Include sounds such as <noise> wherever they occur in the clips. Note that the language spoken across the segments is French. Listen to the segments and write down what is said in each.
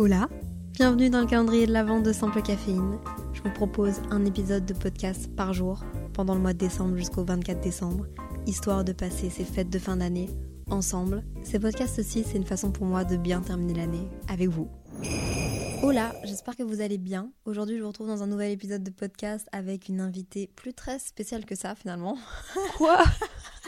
Hola, bienvenue dans le calendrier de l'Avent de Simple Caféine. Je vous propose un épisode de podcast par jour pendant le mois de décembre jusqu'au 24 décembre, histoire de passer ces fêtes de fin d'année ensemble. Ces podcasts aussi, c'est une façon pour moi de bien terminer l'année avec vous. Hola, j'espère que vous allez bien. Aujourd'hui, je vous retrouve dans un nouvel épisode de podcast avec une invitée plus très spéciale que ça finalement. <laughs> Quoi?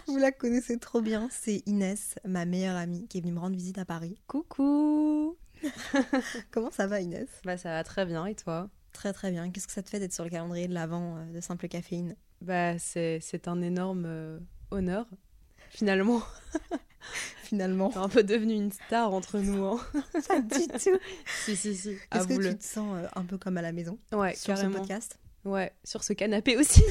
Vous la connaissez trop bien, c'est Inès, ma meilleure amie, qui est venue me rendre visite à Paris. Coucou <laughs> Comment ça va Inès? Bah ça va très bien et toi? Très très bien. Qu'est-ce que ça te fait d'être sur le calendrier de l'avant euh, de Simple Caféine? Bah c'est un énorme euh, honneur finalement. <laughs> Finalement. T'es un peu devenue une star entre nous. Hein. <laughs> Pas du tout. si si si. Est-ce que tu te sens euh, un peu comme à la maison? Ouais sur ce podcast? Ouais sur ce canapé aussi.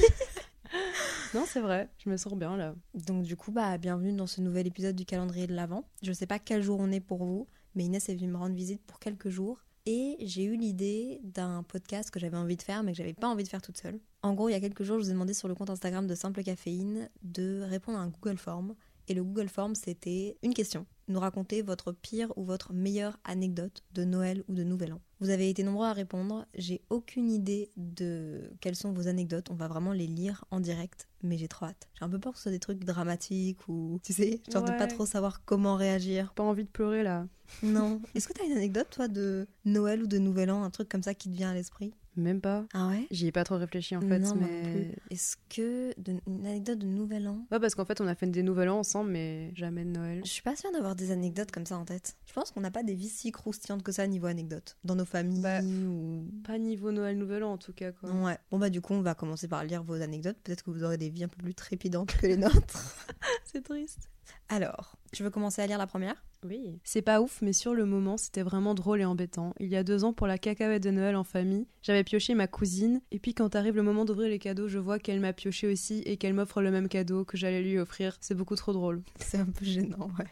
non c'est vrai, je me sens bien là. Donc du coup, bah bienvenue dans ce nouvel épisode du calendrier de l'Avent. Je sais pas quel jour on est pour vous, mais Inès est venue me rendre visite pour quelques jours. Et j'ai eu l'idée d'un podcast que j'avais envie de faire, mais que j'avais pas envie de faire toute seule. En gros, il y a quelques jours, je vous ai demandé sur le compte Instagram de Simple Caféine de répondre à un Google Form. Et le Google Form, c'était une question. Nous raconter votre pire ou votre meilleure anecdote de Noël ou de Nouvel An. Vous avez été nombreux à répondre. J'ai aucune idée de quelles sont vos anecdotes. On va vraiment les lire en direct, mais j'ai trop hâte. J'ai un peu peur que ce soit des trucs dramatiques ou, tu sais, genre de pas Ouais. trop savoir comment réagir. Pas envie de pleurer là. Non. Est-ce que t'as une anecdote, toi, de Noël ou de Nouvel An, un truc comme ça qui te vient à l'esprit? Même pas. Ah ouais? J'y ai pas trop réfléchi en fait, Non, mais. Est-ce que de- une anecdote de Nouvel An? Ouais parce qu'en fait on a fait des nouvel an ensemble mais jamais de Noël. Je suis pas sûre d'avoir des anecdotes comme ça en tête. Je pense qu'on n'a pas des vies si croustillantes que ça niveau anecdote dans nos familles Bah, ou. Pas niveau Noël nouvel an en tout cas quoi. Ouais. Bon bah du coup on va commencer par lire vos anecdotes. Peut-être que vous aurez des vies un peu plus trépidantes que les nôtres. <laughs> C'est triste. Alors, tu veux commencer à lire la première? Oui. C'est pas ouf, mais sur le moment, c'était vraiment drôle et embêtant. Il y a deux ans, pour la cacahuète de Noël en famille, j'avais pioché ma cousine, et puis quand arrive le moment d'ouvrir les cadeaux, je vois qu'elle m'a pioché aussi et qu'elle m'offre le même cadeau que j'allais lui offrir. C'est beaucoup trop drôle. C'est un peu gênant, ouais.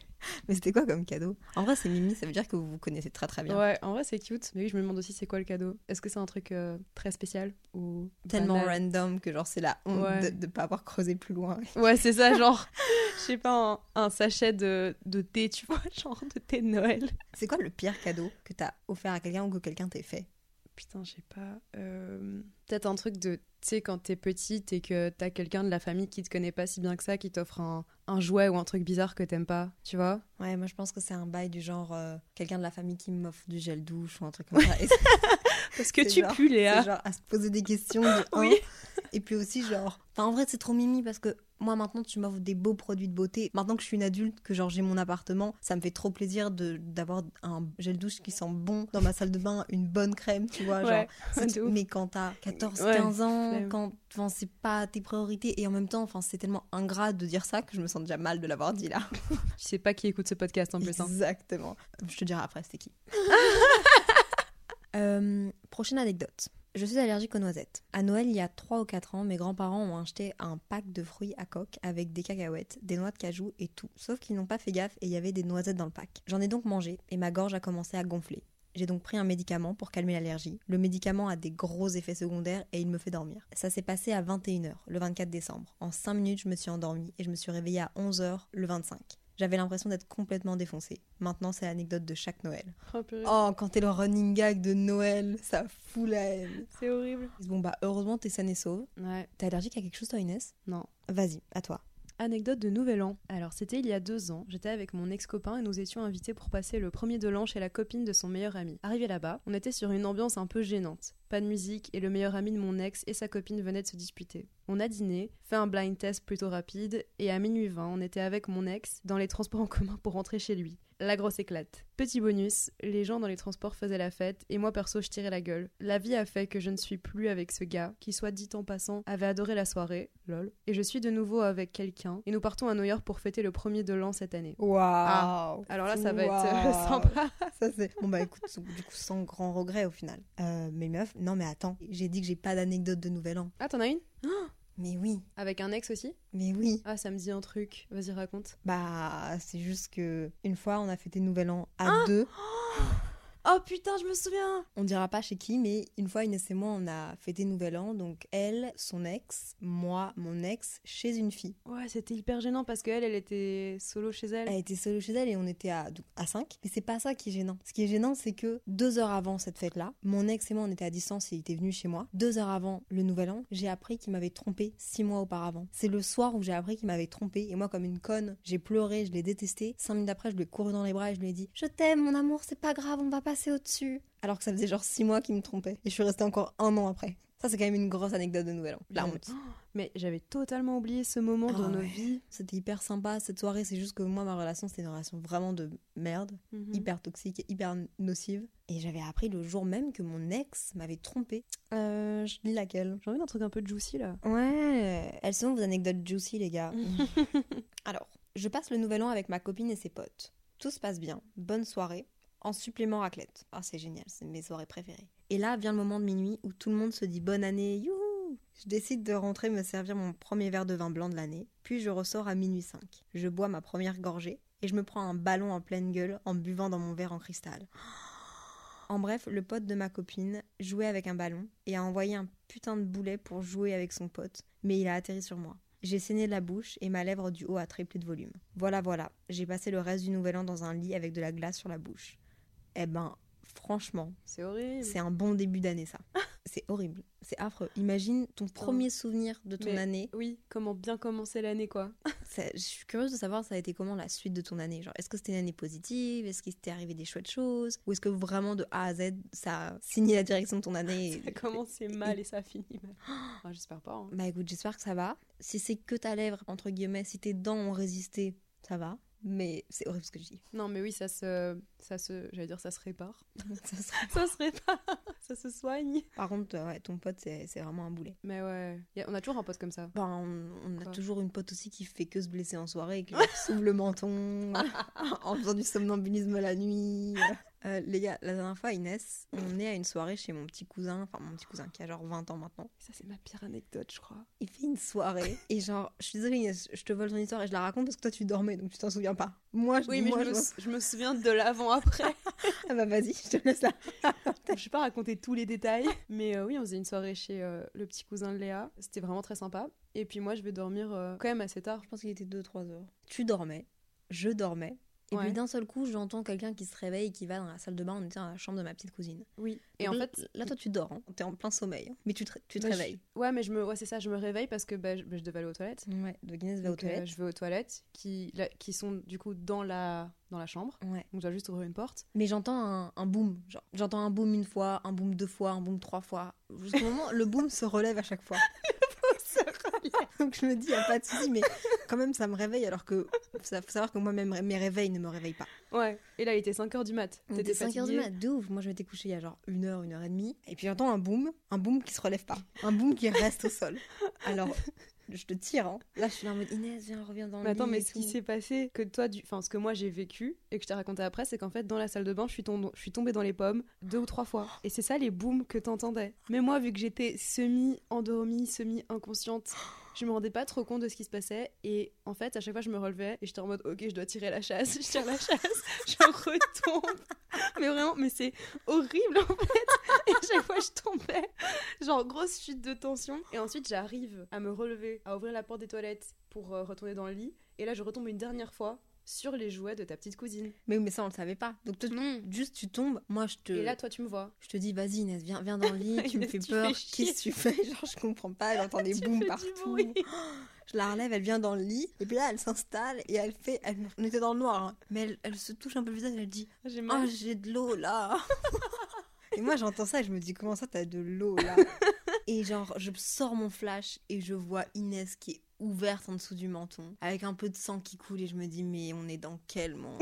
Mais c'était quoi comme cadeau? En vrai, c'est Mimi, ça veut dire que vous vous connaissez très très bien. Ouais, en vrai, c'est cute. Mais oui, je me demande aussi c'est quoi le cadeau? Est-ce que c'est un truc euh, très spécial ou Tellement banal? random que genre c'est la honte Ouais. de, de pas avoir creusé plus loin. Ouais, c'est ça, <laughs> genre, je sais pas, un, un sachet de, de thé, tu vois, <laughs> genre de thé de Noël. C'est quoi le pire cadeau que t'as offert à quelqu'un ou que quelqu'un t'ait fait? Putain, je sais pas. euh, Peut-être un truc de, tu sais, quand t'es petite et que t'as quelqu'un de la famille qui te connaît pas si bien que ça, qui t'offre un, un jouet ou un truc bizarre que t'aimes pas, tu vois? Ouais, moi je pense que c'est un bail du genre euh, quelqu'un de la famille qui m'offre du gel douche ou un truc comme <laughs> ça. Et <laughs> Parce que tu genre- pues, Léa. genre à se poser des questions. De <laughs> Oui. Et puis aussi, genre. Enfin, en vrai, c'est trop mimi parce que moi, maintenant, tu m'offres des beaux produits de beauté. Maintenant que je suis une adulte, que genre j'ai mon appartement, ça me fait trop plaisir de d'avoir un gel douche qui sent bon dans ma salle de bain, une bonne crème, tu vois. Ouais, genre, mais quand t'as 14, Ouais, 15 ans, quand enfin, c'est pas tes priorités, et en même temps, enfin, c'est tellement ingrat de dire ça que je me sens déjà mal de l'avoir dit là. <laughs> Tu sais pas qui écoute ce podcast en plus. hein. Exactement. Je te dirai après, c'était qui. <laughs> Euh, prochaine anecdote. Je suis allergique aux noisettes. À Noël, il y a 3 ou 4 ans, mes grands-parents ont acheté un pack de fruits à coque avec des cacahuètes, des noix de cajou et tout. Sauf qu'ils n'ont pas fait gaffe et il y avait des noisettes dans le pack. J'en ai donc mangé et ma gorge a commencé à gonfler. J'ai donc pris un médicament pour calmer l'allergie. Le médicament a des gros effets secondaires et il me fait dormir. Ça s'est passé à 21h, le 24 décembre. En 5 minutes, je me suis endormie et je me suis réveillée à 11h, le 25. J'avais l'impression d'être complètement défoncée. Maintenant, c'est l'anecdote de chaque Noël. Oh. Oh, quand t'es le running gag de Noël, ça fout la haine. C'est horrible. Bon, bah, heureusement, t'es saine et sauve. Ouais, T'es allergique à quelque chose, toi, Inès? Non. Vas-y, à toi. Anecdote de Nouvel An. Alors, c'était il y a deux ans. J'étais avec mon ex-copain et nous étions invités pour passer le premier de l'an chez la copine de son meilleur ami. Arrivé là-bas, on était sur une ambiance un peu gênante. Pas de musique et le meilleur ami de mon ex et sa copine venaient de se disputer. On a dîné, fait un blind test plutôt rapide et à minuit 20, on était avec mon ex dans les transports en commun pour rentrer chez lui. La grosse éclate. Petit bonus, les gens dans les transports faisaient la fête et moi perso je tirais la gueule. La vie a fait que je ne suis plus avec ce gars qui, soit dit en passant, avait adoré la soirée, lol, et je suis de nouveau avec quelqu'un et nous partons à New York pour fêter le premier de l'an cette année. Waouh Alors là, ça va être euh, <laughs> sympa. Ça, c'est. Bon, bah, écoute, du coup, sans grand regret au final. Euh, mais meuf, non, mais attends, j'ai dit que j'ai pas d'anecdote de Nouvel An. Ah, t'en as une? Mais oui, Avec un ex aussi? Mais oui. Ah, ça me dit un truc. Vas-y, raconte. Bah, c'est juste que une fois, on a fêté Nouvel An à Ah deux. Oh putain, je me souviens On dira pas chez qui, mais une fois, Inès et moi, on a fêté Nouvel An. Donc, elle, son ex, moi, mon ex, chez une fille. Ouais, c'était hyper gênant parce qu'elle, elle était solo chez elle. Elle était solo chez elle et on était à, à 5. Mais c'est pas ça qui est gênant. Ce qui est gênant, c'est que deux heures avant cette fête-là, mon ex et moi, on était à distance et il était venu chez moi. Deux heures avant le Nouvel An, j'ai appris qu'il m'avait trompé six mois auparavant. C'est le soir où j'ai appris qu'il m'avait trompé et moi, comme une conne, j'ai pleuré, je l'ai détesté. Cinq minutes après, je lui ai couru dans les bras et je lui ai dit Je t'aime, mon amour, c'est pas grave, on va passer au-dessus. Alors que ça faisait genre six mois qu'il me trompait. Et je suis restée encore un an après. Ça, c'est quand même une grosse anecdote de Nouvel An. La honte. Mais j'avais totalement oublié ce moment Ah dans nos ouais. vies. C'était hyper sympa cette soirée. C'est juste que moi, ma relation, c'était une relation vraiment de merde, Mhm. hyper toxique et hyper nocive. Et j'avais appris le jour même que mon ex m'avait trompé. Euh, je lis laquelle J'ai envie d'un truc un peu juicy là. Ouais, elles sont vos anecdotes juicy, les gars. <laughs> Alors, je passe le nouvel an avec ma copine et ses potes. Tout se passe bien, bonne soirée, en supplément raclette. Ah, c'est génial, c'est mes soirées préférées. Et là vient le moment de minuit où tout le monde se dit bonne année, youhou Je décide de rentrer me servir mon premier verre de vin blanc de l'année, puis je ressors à minuit 5. Je bois ma première gorgée et je me prends un ballon en pleine gueule en buvant dans mon verre en cristal. En bref, le pote de ma copine jouait avec un ballon et a envoyé un putain de boulet pour jouer avec son pote, mais il a atterri sur moi. J'ai saigné de la bouche et ma lèvre du haut a triplé de volume. Voilà, voilà, j'ai passé le reste du nouvel an dans un lit avec de la glace sur la bouche. Eh ben, franchement, C'est horrible. c'est un bon début d'année ça. <laughs> C'est horrible, c'est affreux. Imagine ton premier souvenir de ton Mais- année. Oui, comment bien commencer l'année quoi. <laughs> Ça- Je suis curieuse de savoir ça a été comment la suite de ton année? Genre, est-ce que c'était une année positive? Est-ce qu'il t'est arrivé des chouettes choses? Ou est-ce que vraiment de A à Z, ça a signé la direction de ton année <laughs> Ça a commencé mal et ça a fini mal. <gasps> Ah, J'espère pas. hein. Bah écoute, j'espère que ça va. Si c'est que ta lèvre, entre guillemets, si tes dents ont résisté, ça va. Mais c'est horrible ce que je dis. Non mais oui, ça se, ça se, j'allais dire ça se répare. <laughs> <laughs> Ça se répare, ça se soigne. Par contre, euh, ouais, ton pote, c'est c'est vraiment un boulet. Mais ouais, a- on a toujours un pote comme ça. Enfin, on, on a toujours une pote aussi qui fait que se blesser en soirée et qui s'ouvre le menton <laughs> en faisant du somnambulisme la nuit. Euh, les gars, la dernière fois, Inès, on est à une soirée chez mon petit cousin, enfin mon petit cousin qui a genre 20 ans maintenant. Ça c'est ma pire anecdote, je crois. Il fait une soirée et genre, je suis désolée Inès, je te vole ton histoire et je la raconte parce que toi tu dormais donc tu t'en souviens pas. Moi, je, Oui, mais moi, je, me, je me souviens de l'avant-après. <laughs> Ah bah vas-y, je te laisse là. <laughs> je vais pas raconter tous les détails, mais euh, oui, on faisait une soirée chez euh, le petit cousin de Léa. C'était vraiment très sympa. Et puis moi, je vais dormir euh, quand même assez tard. Je pense qu'il était 2-3 heures. Tu dormais, je dormais. Et Ouais. puis d'un seul coup, j'entends quelqu'un qui se réveille et qui va dans la salle de bain. On était dans la chambre de ma petite cousine. Oui. Et Donc en fait, Là, toi, tu dors. Hein. T'es en plein sommeil. hein. Mais tu te, tu te bah, je- réveilles. ouais, mais je me, ouais, c'est ça, je me réveille parce que bah, je, bah, je devais aller aux toilettes. Ouais, donc Inès va aux euh, toilettes. je vais aux toilettes qui, là, qui sont du coup dans la, dans la chambre. Ouais. Donc je dois juste ouvrir une porte. Mais j'entends un, un boom. J'entends un boom une fois, un boom deux fois, un boom trois fois. Jusqu'au moment, le boom se relève à chaque fois. <laughs> <laughs> Donc je me dis, y a pas de souci, mais quand même, ça me réveille alors que ça faut savoir que moi-même, mes réveils ne me réveillent pas. Ouais. Et là, il était 5h du mat. On T'étais était 5 heures du fatiguée. mat, de ouf. Moi, je m'étais couchée il y a genre une heure, une heure et demie. Et puis j'entends un boom, un boom qui se relève pas. Un boom qui reste au sol. Alors, je te tire, hein. Là, je suis là en mode Inès, viens, reviens dans le Mais attends, mais ce qui s'est passé, que toi, du... enfin, ce que moi j'ai vécu et que je t'ai raconté après, c'est qu'en fait, dans la salle de bain, je suis, tom- je suis tombée dans les pommes deux ou trois fois. Et c'est ça les booms que t'entendais. Mais moi, vu que j'étais semi-endormie, semi-inconsciente, je me rendais pas trop compte de ce qui se passait. Et en fait, à chaque fois, je me relevais et j'étais en mode, ok, je dois tirer la chasse. <laughs> Je tire la chasse, je retombe. Mais vraiment, mais c'est horrible en fait. Et à chaque fois, je tombais. Genre, grosse chute de tension. Et ensuite, j'arrive à me relever, à ouvrir la porte des toilettes pour euh, retourner dans le lit. Et là, je retombe une dernière fois sur les jouets de ta petite cousine. Mais, mais ça, on le savait pas. Donc, Non. juste, tu tombes. Moi, je te. Et là, toi, tu me vois. Je te dis, vas-y Inès, viens, viens dans le lit, <laughs> tu me fais tu peur, qu'est-ce que tu fais? <laughs> Genre, je comprends pas, elle entend <laughs> des booms partout. Je la relève, elle vient dans le lit, et puis là, elle s'installe, et elle fait. elle- On était dans le noir, hein, mais elle, elle se touche un peu le visage, elle dit J'ai Oh, j'ai de l'eau là Et moi, j'entends ça, et je me dis Comment ça, t'as de l'eau là? Et genre, je sors mon flash, et je vois Inès qui est ouverte en dessous du menton, avec un peu de sang qui coule, et je me dis Mais on est dans quel monde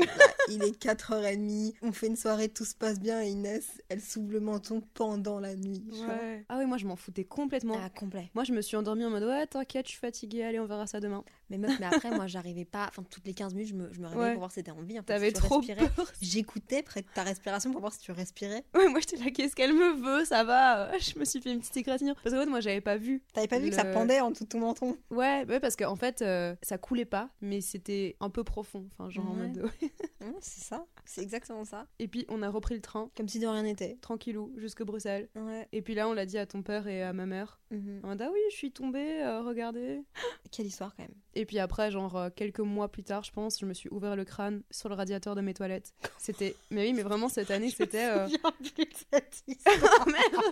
Il est 4h30, on fait une soirée, tout se passe bien, et Inès, elle s'ouvre le menton pendant la nuit. Ouais. Ah oui, moi, je m'en foutais complètement. Ah, complet. Moi, je me suis endormie en mode ouais, t'inquiète, je suis fatiguée, allez, on verra ça demain. Mais meuf, mais après, moi, j'arrivais pas. Enfin, toutes les 15 minutes, je me, je me réveillais Ouais. pour voir si t'étais en vie. En fait, T'avais si trop respirais. peur. <laughs> J'écoutais près de ta respiration pour voir si tu respirais. Ouais, moi, j'étais là, qu'est-ce qu'elle me veut Ça va? <laughs> Je me suis fait une petite égratignure. Parce que, en fait, moi, j'avais pas vu. T'avais pas vu que ça pendait en dessous de ton menton? Ouais, ouais parce qu'en fait, euh, ça coulait pas, mais c'était un peu profond. Enfin, genre en mode. <laughs> Hum, C'est ça. C'est exactement ça. Et puis on a repris le train, Comme si de rien n'était. tranquillou, jusque Bruxelles. Ouais. Et puis là, on l'a dit à ton père et à ma mère. Mhm. On a dit, ah oui, je suis tombée, euh, regardez. Quelle histoire quand même. Et puis après, genre euh, quelques mois plus tard, je pense, je me suis ouvert le crâne sur le radiateur de mes toilettes. C'était. Mais oui, mais vraiment, cette année, c'était. euh, cette <laughs> histoire. Oh merde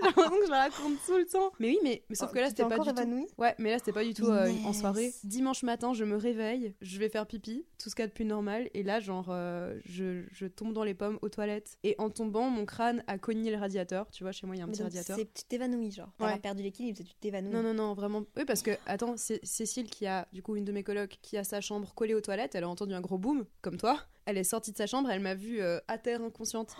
J'ai l'impression que je la raconte tout le temps. Mais oui, mais, mais sauf que là, c'était pas du tout. Ouais, mais là, c'était pas du tout euh, en soirée. Dimanche matin, je me réveille, je vais faire pipi, tout ce qu'il y a de plus normal. Et là, genre, euh, je, je tombe dans les pommes aux toilettes. Et en tombant, mon crâne a cogné le radiateur. Tu vois, chez moi, il y a un petit radiateur. Tu t'évanouis, genre. T'as Ouais. pas perdu l'équilibre, tu t'évanouis. Non, non, non, vraiment. Oui, parce que, attends, c'est Cécile qui a, du coup, une de mes colocs, qui a sa chambre collée aux toilettes, elle a entendu un gros boom, comme toi. Elle est sortie de sa chambre, elle m'a vue euh, à terre inconsciente.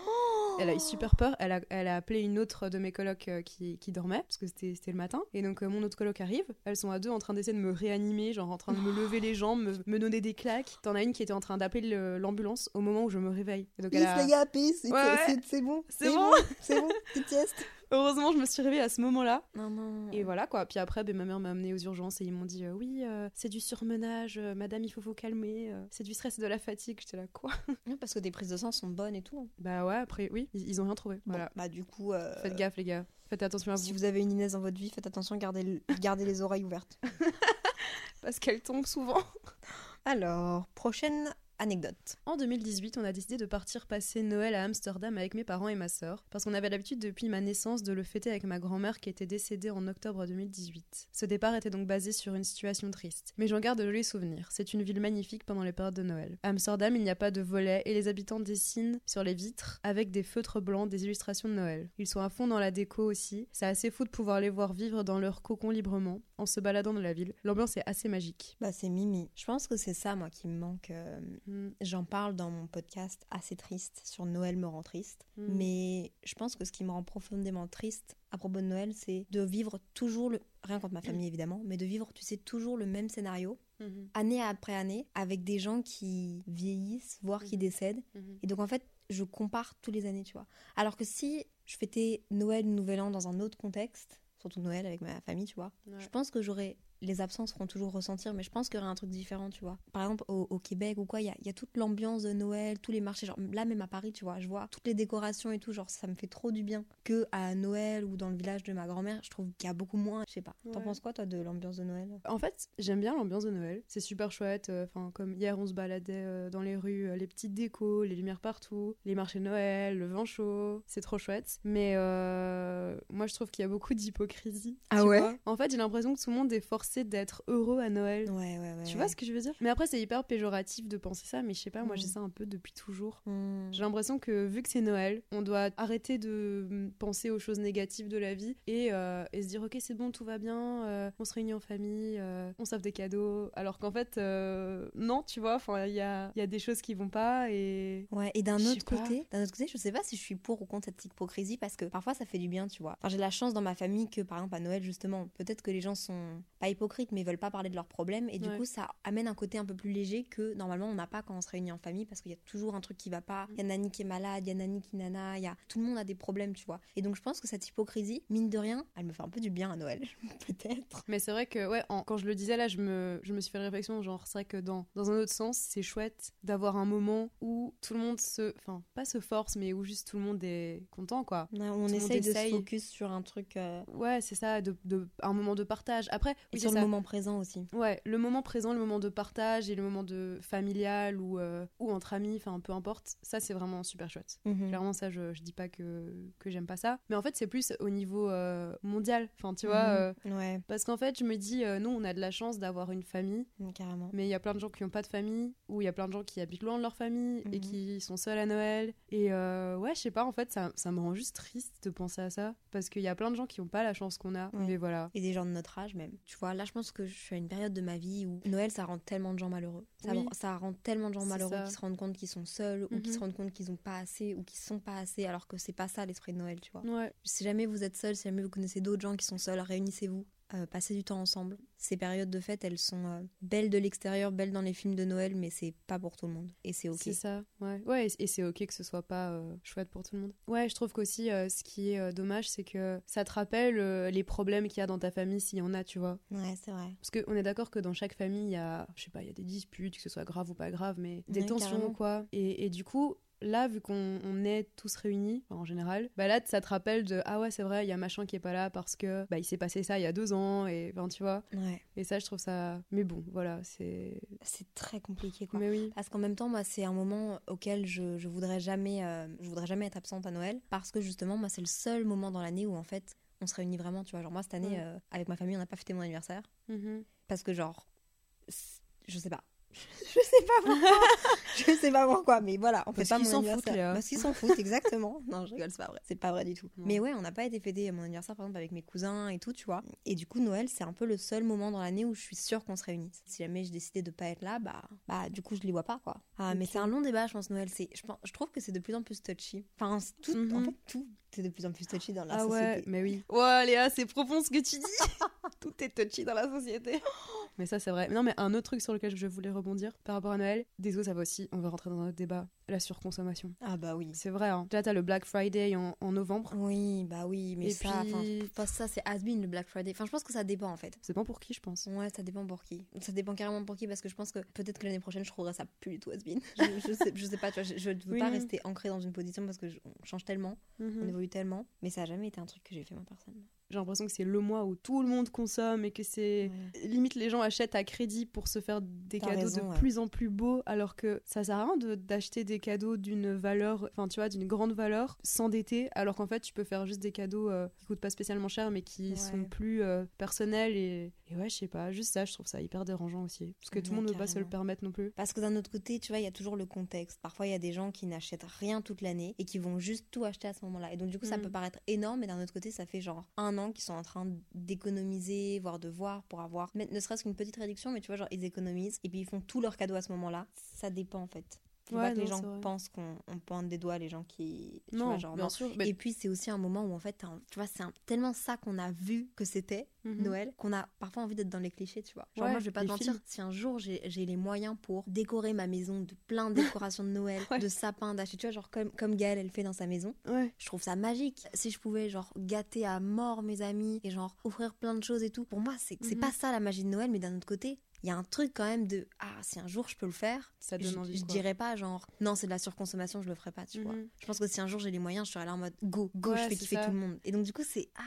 Elle a eu super peur, elle a, elle a appelé une autre de mes colocs euh, qui, qui dormait, parce que c'était le matin. Et donc, euh, mon autre coloc arrive, elles sont à deux en train d'essayer de me réanimer, genre en train de me lever les jambes, me, me donner des claques. T'en as une qui était en train d'appeler le- l'ambulance au moment où je me réveille. Et donc, elle a- les gars, peace. C'est Ouais, ouais. c'est- c'est bon. C'est bon. C'est bon. Petite sieste. <laughs> Heureusement, je me suis réveillée à ce moment-là. Non, non. Et voilà quoi. Puis après, ben, ma mère m'a amenée aux urgences et ils m'ont dit euh, oui, euh, c'est du surmenage, euh, madame, il faut vous calmer, c'est du stress et de la fatigue. J'étais là quoi? Parce que tes prises de sang sont bonnes et tout. Bah ouais, après, oui, ils, ils ont rien trouvé. Bon, Voilà. Bah, du coup. Faites gaffe, les gars. Faites attention à Si vous. vous avez une Inès dans votre vie, faites attention, gardez, le- <laughs> gardez les oreilles ouvertes. Parce qu'elle tombe souvent. Alors, prochaine anecdote. En 2018, on a décidé de partir passer Noël à Amsterdam avec mes parents et ma sœur, parce qu'on avait l'habitude depuis ma naissance de le fêter avec ma grand-mère qui était décédée en octobre 2018. Ce départ était donc basé sur une situation triste, mais j'en garde de jolis souvenirs. C'est une ville magnifique pendant les périodes de Noël. À Amsterdam, il n'y a pas de volets et les habitants dessinent sur les vitres avec des feutres blancs des illustrations de Noël. Ils sont à fond dans la déco aussi. C'est assez fou de pouvoir les voir vivre dans leur cocon librement en se baladant dans la ville. L'ambiance est assez magique. Bah, c'est Mimi. Je pense que c'est ça, moi, qui me manque. euh, J'en parle dans mon podcast assez triste sur Noël me rend triste. mm. Mais je pense que ce qui me rend profondément triste à propos de Noël, c'est de vivre toujours le. Rien contre ma famille évidemment, mais de vivre, tu sais, toujours le même scénario, Mhm, année après année, avec des gens qui vieillissent, voire qui Mhm. décèdent. mhm. Et donc en fait, je compare tous les années, tu vois. Alors que si je fêtais Noël, Nouvel An dans un autre contexte, surtout Noël avec ma famille, tu vois, Ouais. je pense que j'aurais. Les absences feront toujours ressentir, mais je pense qu'il y aurait un truc différent, tu vois. Par exemple, au, au Québec ou quoi, il y a, il y a toute l'ambiance de Noël, tous les marchés. Genre, là, même à Paris, tu vois, je vois toutes les décorations et tout. Genre, ça me fait trop du bien. Que à Noël ou dans le village de ma grand-mère, je trouve qu'il y a beaucoup moins. Je sais pas. T'en penses quoi, toi, de l'ambiance de Noël? En fait, j'aime bien l'ambiance de Noël. C'est super chouette. euh, Enfin, comme hier, on se baladait euh, dans les rues, euh, les petites décos, les lumières partout, les marchés de Noël, le vin chaud. C'est trop chouette. Mais euh, moi, je trouve qu'il y a beaucoup d'hypocrisie. Ah ouais? vois. En fait, j'ai l'impression que tout le monde est forcé d'être heureux à Noël. Ouais, ouais, ouais. Tu vois ce que je veux dire? Mais après, c'est hyper péjoratif de penser ça. Mais je sais pas, moi, Mm. j'ai ça un peu depuis toujours. Hmm. J'ai l'impression que vu que c'est Noël, on doit arrêter de mm, penser aux choses négatives de la vie et, euh, et se dire ok c'est bon tout va bien, euh, on se réunit en famille, euh, on s'offre des cadeaux. Alors qu'en fait non tu vois, il y a, y a des choses qui vont pas et Ouais, et d'un autre côté, d'un autre côté, je sais pas si je suis pour ou contre cette hypocrisie parce que parfois ça fait du bien, tu vois. Enfin, j'ai la chance dans ma famille que par exemple à Noël justement, peut-être que les gens sont pas hypocrites mais veulent pas parler de leurs problèmes et du Ouais. coup ça amène un côté un peu plus léger que normalement on n'a pas quand on se réunit en famille parce qu'il y a toujours un truc qui va pas. Il y a Nani qui est malade, il y a Nani qui nana, il y a tout le monde a des problèmes, tu vois. Et donc je pense que cette hypocrisie, mine de rien, elle me fait un peu du bien à Noël, <laughs> peut-être. Mais c'est vrai que, ouais, en- quand je le disais là, je me, je me suis fait réflexion. Genre, c'est vrai que dans, dans un autre sens, c'est chouette d'avoir un moment où tout le monde se. Enfin, pas se force, mais où juste tout le monde est content, quoi. On monde essaye de essaye. se focus sur un truc euh, Ouais, c'est ça, de, de- un moment de partage. Après, oui, sur le moment présent aussi. Ouais, le moment présent, le moment de partage et le moment de familial ou, euh, ou entre amis, enfin peu importe, ça c'est vraiment super chouette. Mhm. Clairement, ça je, je dis pas que, que j'aime pas ça, mais en fait c'est plus au niveau euh, mondial, enfin tu vois, Mhm. euh, Ouais, parce qu'en fait je me dis, nous on a de la chance d'avoir une famille, mm, carrément. mais il y a plein de gens qui n'ont pas de famille, ou il y a plein de gens qui habitent loin de leur famille et Mhm. qui sont seuls à Noël, et ouais, je sais pas, en fait ça, ça me rend juste triste de penser à ça, parce qu'il y a plein de gens qui n'ont pas la chance qu'on a, Ouais. mais voilà. Et des gens de notre âge même. Tu vois, là je pense que je suis à une période de ma vie où Noël ça rend tellement de gens malheureux. Ça, Oui. ça rend tellement de gens malheureux qui se rendent compte qu'ils sont seuls ou qui Mhm. se rendent compte qu'ils ont pas assez ou qui sont pas assez alors que c'est pas ça l'esprit de Noël, tu vois. Ouais. Si jamais vous êtes seul, si jamais vous connaissez d'autres gens qui sont seuls, réunissez-vous. Euh, passer du temps ensemble. Ces périodes de fête, elles sont euh, belles de l'extérieur, belles dans les films de Noël, mais c'est pas pour tout le monde. Et c'est ok. C'est ça, ouais. Ouais, et c'est ok que ce soit pas euh, chouette pour tout le monde. Ouais, je trouve qu'aussi, ce qui est dommage, c'est que ça te rappelle les problèmes qu'il y a dans ta famille s'il y en a, tu vois. Ouais, c'est vrai. Parce qu'on est d'accord que dans chaque famille, il y a, je sais pas, il y a des disputes, que ce soit grave ou pas grave, mais des Ouais, tensions, carrément. quoi. Et, et du coup, là, vu qu'on on est tous réunis, en général, bah là, ça te rappelle de ah ouais, c'est vrai, il y a machin qui est pas là parce que bah il s'est passé ça il y a deux ans, et enfin, tu vois. Ouais. Et ça, je trouve ça. Mais bon, voilà, c'est. C'est très compliqué, quoi. Mais oui. Parce qu'en même temps, moi, c'est un moment auquel je, je voudrais jamais, euh, je voudrais jamais être absente à Noël, parce que justement, moi, c'est le seul moment dans l'année où en fait, on se réunit vraiment. Tu vois, genre moi cette année, Ouais. euh, avec ma famille, on n'a pas fêté mon anniversaire Mhm. parce que genre, je sais pas. <laughs> Je sais pas pourquoi. <laughs> je sais pas pourquoi, mais voilà, on Parce fait pas mon s'en foutent, anniversaire. Léa. Parce qu'ils s'en foutent, exactement. <laughs> Non, je rigole, c'est pas vrai. C'est pas vrai du tout. Non. Mais ouais, on n'a pas été fêter mon anniversaire par exemple avec mes cousins et tout, tu vois. Et du coup, Noël, c'est un peu le seul moment dans l'année où je suis sûre qu'on se réunisse. Si jamais je décidais de pas être là, bah, bah du coup, je les vois pas, quoi. Ah, mais c'est un long débat, je pense, Noël. C'est, je, pense, je trouve que c'est de plus en plus touchy. Enfin, c'est tout, en Mhm. fait, tout est de plus en plus touchy dans la Ah société. ouais, mais oui. Ouais, Léa, c'est profond ce que tu dis. Tout est touchy dans la société. Mais ça, c'est vrai. Non, mais un autre truc sur lequel je voulais rebondir par rapport à Noël, désolé, ça va aussi, on va rentrer dans un autre débat, la surconsommation. Ah bah oui. C'est vrai, hein. Déjà, t'as le Black Friday en, en novembre. Oui, bah oui, mais Et ça, puis- je pense que ça c'est has-been le Black Friday. Enfin, je pense que ça dépend en fait. C'est pas pour qui, je pense. Ouais, ça dépend pour qui. Ça dépend carrément pour qui parce que je pense que peut-être que l'année prochaine je trouverai ça plus du tout has-been. <laughs> Je, je sais, je sais pas, tu vois, je, je veux Oui, pas non. rester ancrée dans une position parce que je- on change tellement, on Mhm. évolue tellement, mais ça a jamais été un truc que j'ai fait moi personnellement. J'ai l'impression que c'est le mois où tout le monde consomme et que c'est. Limite, les gens achètent à crédit pour se faire des cadeaux raison, de ouais. plus en plus beaux, alors que ça sert à rien de- d'acheter des cadeaux d'une valeur, enfin, tu vois, d'une grande valeur, s'endetter, alors qu'en fait, tu peux faire juste des cadeaux euh, qui coûtent pas spécialement cher, mais qui Ouais. sont plus euh, personnels et... et ouais, je sais pas, juste ça, je trouve ça hyper dérangeant aussi. Parce que tout le monde ne peut pas se le permettre non plus. Parce que d'un autre côté, tu vois, il y a toujours le contexte. Parfois, il y a des gens qui n'achètent rien toute l'année et qui vont juste tout acheter à ce moment-là. Et donc, du coup, ça Mm. peut paraître énorme, mais d'un autre côté, ça fait genre un an qu'ils sont en train d'économiser, voire de voir pour avoir, mais ne serait-ce qu'une petite réduction, mais tu vois, genre, ils économisent et puis ils font tous leurs cadeaux à ce moment-là. Ça dépend, en fait. Faut Ouais, pas que les gens pensent qu'on on pointe des doigts les gens qui. tu Non, vois, genre, bien non. sûr. mais- Et puis, c'est aussi un moment où, en fait, tu vois, c'est tellement ça qu'on a vu que c'était. Mhm. Noël qu'on a parfois envie d'être dans les clichés, tu vois. Genre Ouais, moi je vais pas te mentir, films. si un jour j'ai les moyens pour décorer ma maison de plein de <laughs> décorations de Noël, Ouais. de sapins, d'acheter, tu vois, genre comme, comme Gaëlle elle fait dans sa maison, je trouve ça magique. Si je pouvais genre gâter à mort mes amis et genre offrir plein de choses et tout, pour moi c'est c'est Mhm. pas ça la magie de Noël, mais d'un autre côté, il y a un truc quand même de ah si un jour je peux le faire, Ça je, donne envie. je quoi. dirais pas genre non c'est de la surconsommation, je le ferai pas, tu vois. Mhm. Je pense que si un jour j'ai les moyens, je serai là en mode go, go, Ouais, je fais kiffer ça. tout le monde. Et donc du coup c'est ah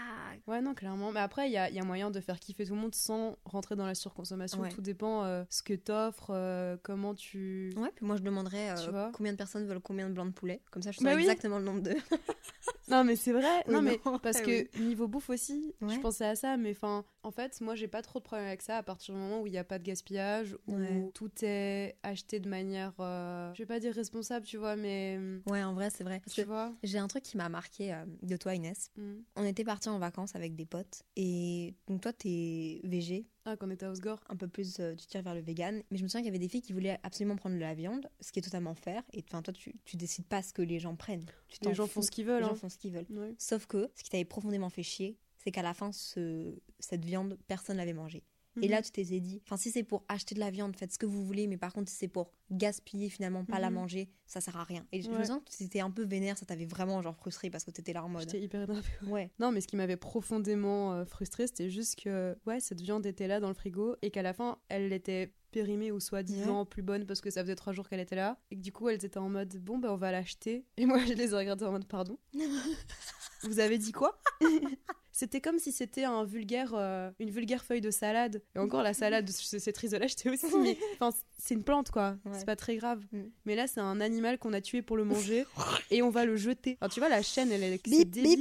Ouais, non, clairement. Mais après, il y a, y a moyen de faire kiffer tout le monde sans rentrer dans la surconsommation. Ouais. Tout dépend euh, ce que t'offres, euh, comment tu. Ouais, puis moi je demanderais euh, Tu vois combien de personnes veulent combien de blancs de poulet. Comme ça je Bah sais oui. exactement le nombre de. <laughs> Non, mais c'est vrai. Oui, non, mais non, <laughs> parce ouais, que niveau bouffe aussi, Ouais. je pensais à ça. Mais enfin, en fait, moi, j'ai pas trop de problème avec ça à partir du moment où il n'y a pas de gaspillage, où Ouais. tout est acheté de manière. euh, je vais pas dire responsable, tu vois, mais. Ouais, en vrai c'est vrai. Tu vois j'ai un truc qui m'a marqué euh, de toi Inès. Mm. On était partis en vacances avec des potes et donc toi t'es végé, Ah, quand on était à Osgore. un peu plus euh, tu tires vers le vegan. Mais je me souviens qu'il y avait des filles qui voulaient absolument prendre de la viande, ce qui est totalement fair. Et enfin toi tu, tu décides pas ce que les gens prennent. Tu Les t'en gens fous. font ce qu'ils veulent. Les gens hein. font ce qu'ils veulent. Ouais. Sauf que ce qui t'avait profondément fait chier, c'est qu'à la fin ce... cette viande personne l'avait mangée. Et Mhm. là, tu t'es dit, enfin, si c'est pour acheter de la viande, faites ce que vous voulez, mais par contre, si c'est pour gaspiller, finalement, pas la Mhm. manger, ça sert à rien. Et je me sens que c'était un peu vénère, ça t'avait vraiment, genre, frustré parce que t'étais là en mode. J'étais hyper énervée. Ouais. Non, mais ce qui m'avait profondément euh, frustrée, c'était juste que ouais, cette viande était là dans le frigo et qu'à la fin, elle était périmée ou soi-disant plus bonne parce que ça faisait trois jours qu'elle était là et que du coup, elles étaient en mode bon, ben on va l'acheter. Et moi, <laughs> je les ai regardées en mode pardon. <laughs> Vous avez dit quoi? <laughs> C'était comme si c'était un vulgaire, euh, une vulgaire feuille de salade. Et <laughs> encore, la salade, c'est de l'acheter aussi, mais enfin, c'est une plante, quoi. Ouais. C'est pas très grave. Mm. Mais là, c'est un animal qu'on a tué pour le manger <laughs> et on va le jeter. Enfin, tu vois, la chaîne, elle est Bip, bip.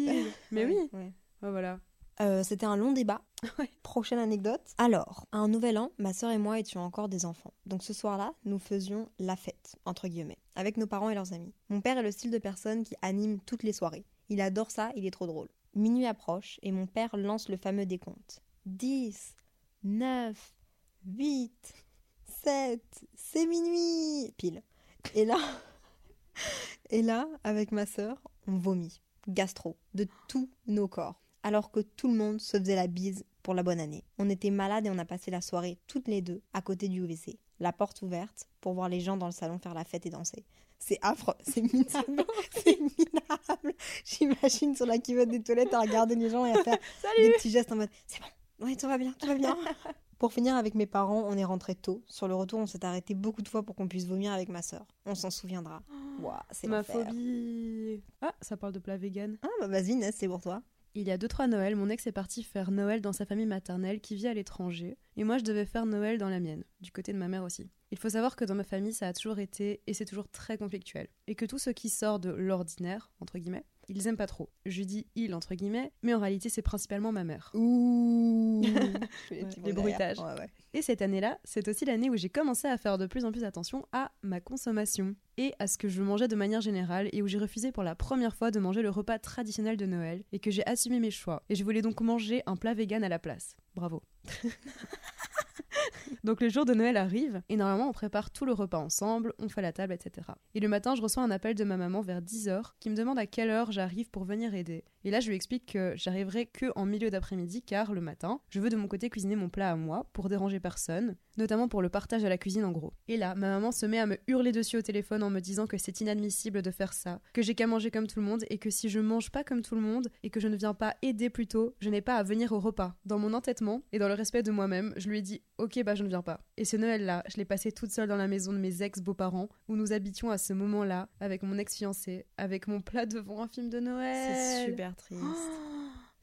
Mais oui, ouais. Voilà. Euh, c'était un long débat. <laughs> Ouais. Prochaine anecdote. Alors, à un nouvel an, ma sœur et moi étions encore des enfants. Donc ce soir-là, nous faisions la fête, entre guillemets, avec nos parents et leurs amis. Mon père est le style de personne qui anime toutes les soirées. Il adore ça, il est trop drôle. Minuit approche et mon père lance le fameux décompte. 10, 9, 8, 7, c'est minuit Pile. Et là, <laughs> et là, avec ma sœur, on vomit. Gastro, de tous nos corps. Alors que tout le monde se faisait la bise pour la bonne année. On était malades et on a passé la soirée toutes les deux à côté du WC, la porte ouverte pour voir les gens dans le salon faire la fête et danser. C'est affreux, <laughs> c'est minable, c'est minable. J'imagine sur la cuvette des toilettes à regarder les gens et à faire des petits gestes en mode c'est bon, ouais, tout va bien, tout va bien. <laughs> Pour finir avec mes parents, on est rentré tôt. Sur le retour, on s'est arrêté beaucoup de fois pour qu'on puisse vomir avec ma sœur. On s'en souviendra. Ouah, c'est Ma phobie. Ah, ça parle de plat vegan. Ah bah vas-y Inès, c'est pour toi. Il y a 2-3 Noël, mon ex est parti faire Noël dans sa famille maternelle qui vit à l'étranger, et moi je devais faire Noël dans la mienne, du côté de ma mère aussi. Il faut savoir que dans ma famille ça a toujours été, et c'est toujours très conflictuel, et que tout ce qui sort de l'ordinaire, entre guillemets, ils aiment pas trop. Je dis il, entre guillemets, mais en réalité c'est principalement ma mère. Ouh <laughs> les bruitages. Ouais, ouais. Et cette année-là, c'est aussi l'année où j'ai commencé à faire de plus en plus attention à ma consommation et à ce que je mangeais de manière générale et où j'ai refusé pour la première fois de manger le repas traditionnel de Noël et que j'ai assumé mes choix. Et je voulais donc manger un plat vegan à la place. Bravo. <laughs> <laughs> Donc le jour de Noël arrive et normalement on prépare tout le repas ensemble, on fait la table, etc. Et le matin je reçois un appel de ma maman vers 10h qui me demande à quelle heure j'arrive pour venir aider. Et là je lui explique que j'arriverai que en milieu d'après-midi car le matin je veux de mon côté cuisiner mon plat à moi pour déranger personne, notamment pour le partage à la cuisine en gros. Et là ma maman se met à me hurler dessus au téléphone en me disant que c'est inadmissible de faire ça, que j'ai qu'à manger comme tout le monde et que si je mange pas comme tout le monde et que je ne viens pas aider plus tôt, je n'ai pas à venir au repas. Dans mon entêtement et dans le respect de moi-même, je lui ai dit ok bah je ne viens pas. Et ce Noël-là, je l'ai passé toute seule dans la maison de mes ex-beaux-parents où nous habitions à ce moment-là avec mon ex-fiancé, avec mon plat devant un film de Noël. C'est super triste.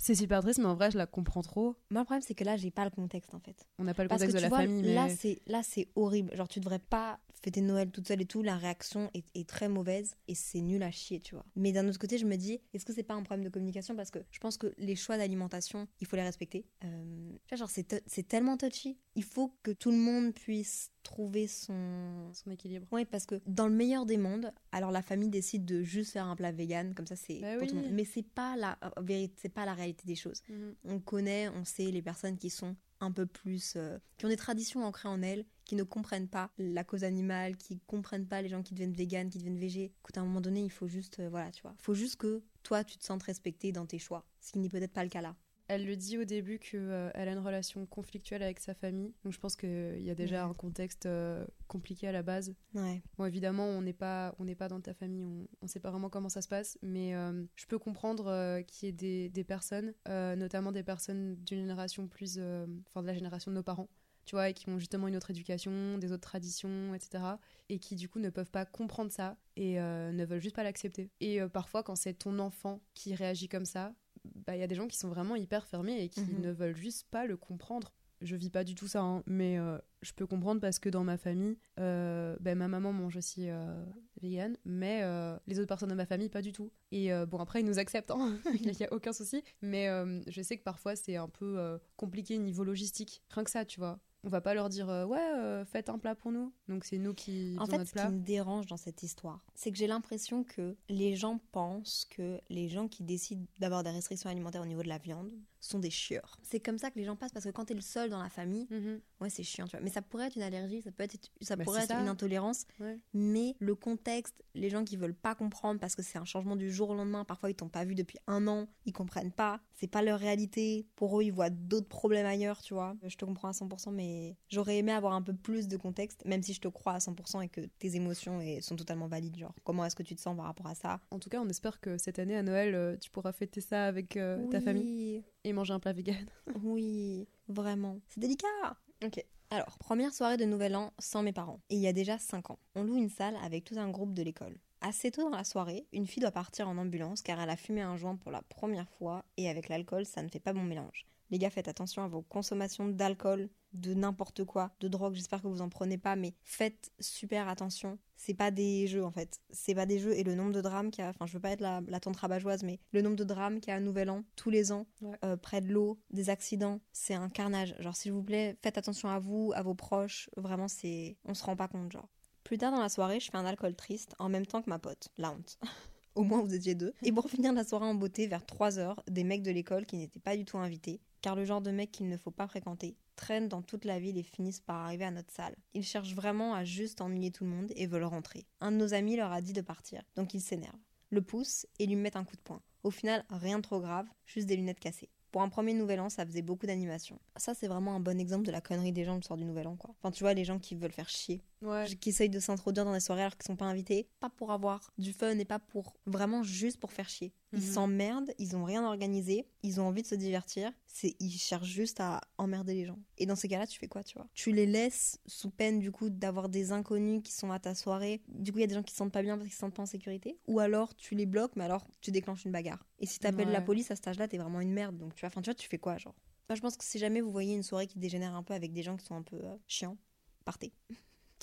C'est super triste, mais en vrai, je la comprends trop. Moi, le problème, c'est que là, j'ai pas le contexte en fait. On n'a pas le Parce contexte que de tu la vois, famille, mais là, c'est là, c'est horrible. Genre, tu devrais pas fêter Noël toute seule et tout. La réaction est, est très mauvaise et c'est nul à chier, tu vois. Mais d'un autre côté, je me dis, est-ce que c'est pas un problème de communication? Parce que je pense que les choix d'alimentation, il faut les respecter. Euh, genre, c'est c'est tellement touchy. Il faut que tout le monde puisse trouver son son équilibre. Oui, parce que dans le meilleur des mondes, alors la famille décide de juste faire un plat vegan, comme ça c'est Bah pour oui. tout le monde. Mais c'est pas la euh, vérité, c'est pas la réalité des choses. On connaît, on sait les personnes qui sont un peu plus, euh, qui ont des traditions ancrées en elles, qui ne comprennent pas la cause animale, qui comprennent pas les gens qui deviennent véganes, qui deviennent végés. Écoute, à un moment donné, il faut juste, euh, voilà, tu vois, faut juste que toi tu te sentes respecté dans tes choix, ce qui n'est peut-être pas le cas là. Elle le dit au début qu'elle a une relation conflictuelle avec sa famille. Donc je pense qu'il y a déjà Ouais. un contexte euh, compliqué à la base. Ouais. Bon, évidemment, on n'est pas, on n'est pas dans ta famille, on ne sait pas vraiment comment ça se passe, mais euh, je peux comprendre euh, qu'il y ait des, des personnes, euh, notamment des personnes d'une génération plus, euh, enfin de la génération de nos parents, tu vois, et qui ont justement une autre éducation, des autres traditions, etc., et qui du coup ne peuvent pas comprendre ça et euh, ne veulent juste pas l'accepter. Et euh, parfois, quand c'est ton enfant qui réagit comme ça, bah, il y a des gens qui sont vraiment hyper fermés et qui Mhm. ne veulent juste pas le comprendre. Je vis pas du tout ça, hein, mais euh, je peux comprendre parce que dans ma famille, euh, ben, ma maman mange aussi euh, vegan, mais les autres personnes de ma famille, pas du tout. Et bon, après, ils nous acceptent, hein, <laughs> il n'y a aucun souci, mais je sais que parfois c'est un peu compliqué niveau logistique. Rien que ça, tu vois. On va pas leur dire, euh, ouais, euh, faites un plat pour nous. Donc c'est nous qui En fait, notre ce qui me dérange dans cette histoire, c'est que j'ai l'impression que les gens pensent que les gens qui décident d'avoir des restrictions alimentaires au niveau de la viande sont des chieurs. C'est comme ça que les gens passent parce que quand t'es le seul dans la famille, Mhm. ouais, c'est chiant, tu vois. Mais ça pourrait être une allergie, ça peut être, ça Bah, pourrait être ça. une intolérance. Ouais. Mais le contexte, les gens qui veulent pas comprendre parce que c'est un changement du jour au lendemain, parfois ils t'ont pas vu depuis un an, ils comprennent pas, c'est pas leur réalité. Pour eux, ils voient d'autres problèmes ailleurs, tu vois. Je te comprends à 100%, mais j'aurais aimé avoir un peu plus de contexte, même si je te crois à 100% et que tes émotions sont totalement valides. Genre, comment est-ce que tu te sens par rapport à ça? En tout cas, on espère que cette année à Noël, euh, tu pourras fêter ça avec euh, ta famille et manger un plat vegan. <laughs> Oui, vraiment. C'est délicat. Ok. Alors, première soirée de Nouvel An sans mes parents. Et il y a déjà 5 ans. On loue une salle avec tout un groupe de l'école. Assez tôt dans la soirée, une fille doit partir en ambulance car elle a fumé un joint pour la première fois et avec l'alcool, ça ne fait pas bon mélange. Les gars, faites attention à vos consommations d'alcool, de n'importe quoi, de drogue, j'espère que vous en prenez pas, mais faites super attention. C'est pas des jeux en fait. C'est pas des jeux et le nombre de drames qu'il y a, enfin je veux pas être la, la tante mais le nombre de drames qu'il y a à Nouvel An tous les ans, Ouais. euh, près de l'eau, des accidents, c'est un carnage. Genre s'il vous plaît, faites attention à vous, à vos proches, vraiment c'est... On se rend pas compte genre. Plus tard dans la soirée, je fais un alcool triste en même temps que ma pote, la honte. <laughs> Au moins vous étiez deux. Et pour finir la soirée en beauté, vers 3h, des mecs de l'école qui n'étaient pas du tout invités, car le genre de mecs qu'il ne faut pas fréquenter, traînent dans toute la ville et finissent par arriver à notre salle. Ils cherchent vraiment à juste ennuyer tout le monde et veulent rentrer. Un de nos amis leur a dit de partir, donc ils s'énervent, le poussent et lui mettent un coup de poing. Au final, rien de trop grave, juste des lunettes cassées. pour un premier nouvel an, ça faisait beaucoup d'animation. Ça, c'est vraiment un bon exemple de la connerie des gens le soir du nouvel an, quoi. Enfin, tu vois, les gens qui veulent faire chier, Ouais. qui essayent de s'introduire dans des soirées alors qu'ils sont pas invités, pas pour avoir du fun et pas pour vraiment juste pour faire chier. Ils Mhm. s'emmerdent, ils ont rien organisé, ils ont envie de se divertir, c'est ils cherchent juste à emmerder les gens. Et dans ces cas-là, tu fais quoi, tu vois? Tu les laisses sous peine du coup d'avoir des inconnus qui sont à ta soirée. Du coup, il y a des gens qui se sentent pas bien parce qu'ils se sentent pas en sécurité, ou alors tu les bloques, mais alors tu déclenches une bagarre. Et si t'appelles la Ouais. police à cet âge-là, t'es vraiment une merde. Donc tu vois, enfin tu vois, tu fais quoi, genre? Moi, je pense que si jamais vous voyez une soirée qui dégénère un peu avec des gens qui sont un peu euh, chiants, partez.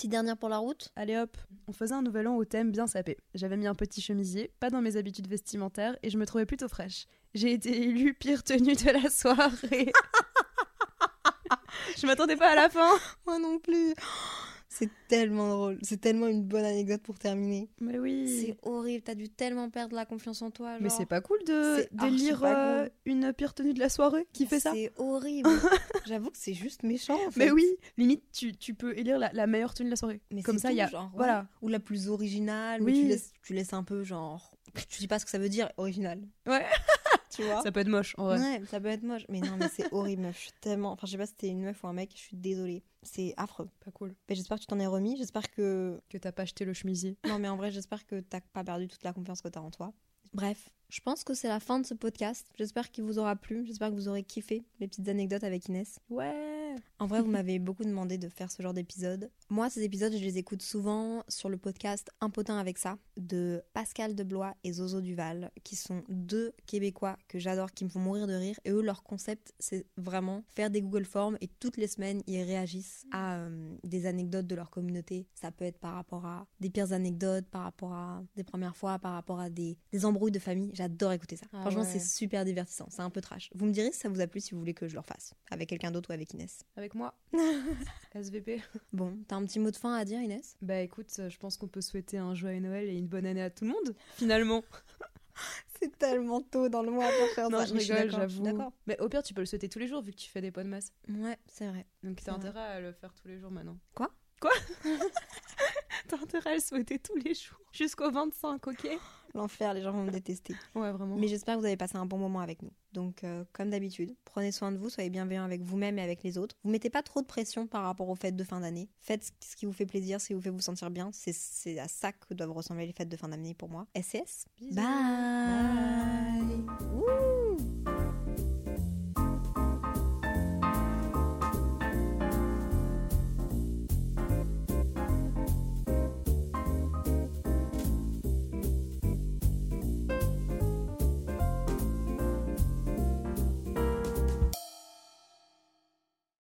Petite dernière pour la route? Allez hop, on faisait un nouvel an au thème bien sapé. J'avais mis un petit chemisier, pas dans mes habitudes vestimentaires, et je me trouvais plutôt fraîche. J'ai été élue pire tenue de la soirée. <laughs> je m'attendais pas à la fin. Moi non plus. C'est tellement drôle. C'est tellement une bonne anecdote pour terminer. Mais oui. C'est horrible. T'as dû tellement perdre la confiance en toi. Mais c'est pas cool de archi d'élire pas euh, une pire tenue de la soirée qui fait ça. C'est horrible. <laughs> J'avoue que c'est juste méchant. en Mais fait. oui, limite tu, tu peux élire la, la meilleure tenue de la soirée. Mais Comme ça, il y a genre, ouais. voilà. Ou la plus originale. Mais Oui. tu laisses, tu laisses un peu genre. Tu dis pas ce que ça veut dire, original. Ouais. <laughs> Tu vois Ça peut être moche en vrai. Ouais, ça peut être moche. Mais non, mais c'est horrible, meuf. Je suis tellement. Enfin, je sais pas si t'es une meuf ou un mec, je suis désolée. C'est affreux. Pas cool. Mais j'espère que tu t'en es remis. J'espère que. Que t'as pas acheté le chemisier. Non, mais en vrai, j'espère que t'as pas perdu toute la confiance que t'as en toi. Bref, je pense que c'est la fin de ce podcast. J'espère qu'il vous aura plu. J'espère que vous aurez kiffé les petites anecdotes avec Inès. Ouais. En vrai, vous m'avez beaucoup demandé de faire ce genre d'épisode. Moi, ces épisodes, je les écoute souvent sur le podcast Un potin avec ça de Pascal Deblois et Zozo Duval, qui sont deux Québécois que j'adore, qui me font mourir de rire. Et eux, leur concept, c'est vraiment faire des Google Forms et toutes les semaines, ils réagissent à euh, des anecdotes de leur communauté. Ça peut être par rapport à des pires anecdotes, par rapport à des premières fois, par rapport à des, des embrouilles de famille. J'adore écouter ça. Ah Franchement, ouais. c'est super divertissant. C'est un peu trash. Vous me direz si ça vous a plu, si vous voulez que je le refasse avec quelqu'un d'autre ou avec Inès. Avec moi. <laughs> SVP. Bon, t'as un petit mot de fin à dire, Inès? Bah écoute, je pense qu'on peut souhaiter un joyeux Noël et une bonne année à tout le monde, finalement. <laughs> C'est tellement tôt dans le mois pour faire non, ça. je rigole, j'avoue. Mais au pire, tu peux le souhaiter tous les jours vu que tu fais des pots de masse. Ouais, c'est vrai. Donc t'as intérêt à le faire tous les jours maintenant. Quoi? Quoi? <laughs> T'as intérêt à le souhaiter tous les jours. Jusqu'au 25, ok? L'enfer, les gens vont me détester. Ouais, vraiment. Mais j'espère que vous avez passé un bon moment avec nous. Donc, euh, comme d'habitude, prenez soin de vous, soyez bienveillants avec vous-même et avec les autres. Vous mettez pas trop de pression par rapport aux fêtes de fin d'année. Faites ce qui vous fait plaisir, ce qui vous fait vous sentir bien. C'est- C'est à ça que doivent ressembler les fêtes de fin d'année pour moi. SCS Bisous. Bye.